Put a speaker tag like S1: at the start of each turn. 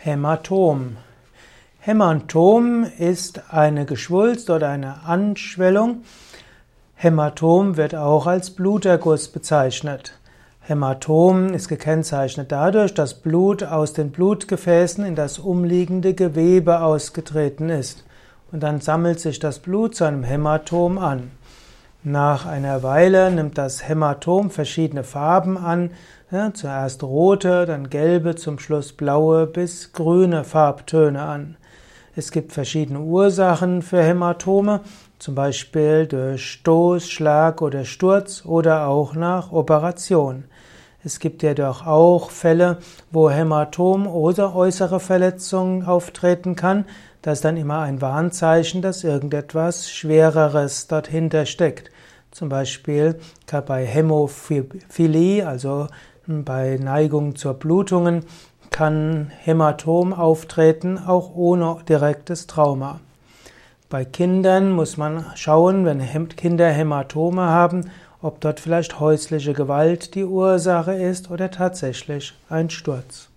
S1: Hämatom. Hämatom ist eine Geschwulst oder eine Anschwellung. Hämatom wird auch als Bluterguss bezeichnet. Hämatom ist gekennzeichnet dadurch, dass Blut aus den Blutgefäßen in das umliegende Gewebe ausgetreten ist. Und dann sammelt sich das Blut zu einem Hämatom an. Nach einer Weile nimmt das Hämatom verschiedene Farben an, ja, zuerst rote, dann gelbe, zum Schluss blaue bis grüne Farbtöne an. Es gibt verschiedene Ursachen für Hämatome, zum Beispiel durch Stoß, Schlag oder Sturz oder auch nach Operation. Es gibt jedoch auch Fälle, wo Hämatom oder äußere Verletzungen auftreten kann. Das ist dann immer ein Warnzeichen, dass irgendetwas Schwereres dahinter steckt. Zum Beispiel bei Hämophilie, also bei Neigung zur Blutungen, kann Hämatom auftreten, auch ohne direktes Trauma. Bei Kindern muss man schauen, wenn Kinder Hämatome haben, ob dort vielleicht häusliche Gewalt die Ursache ist oder tatsächlich ein Sturz.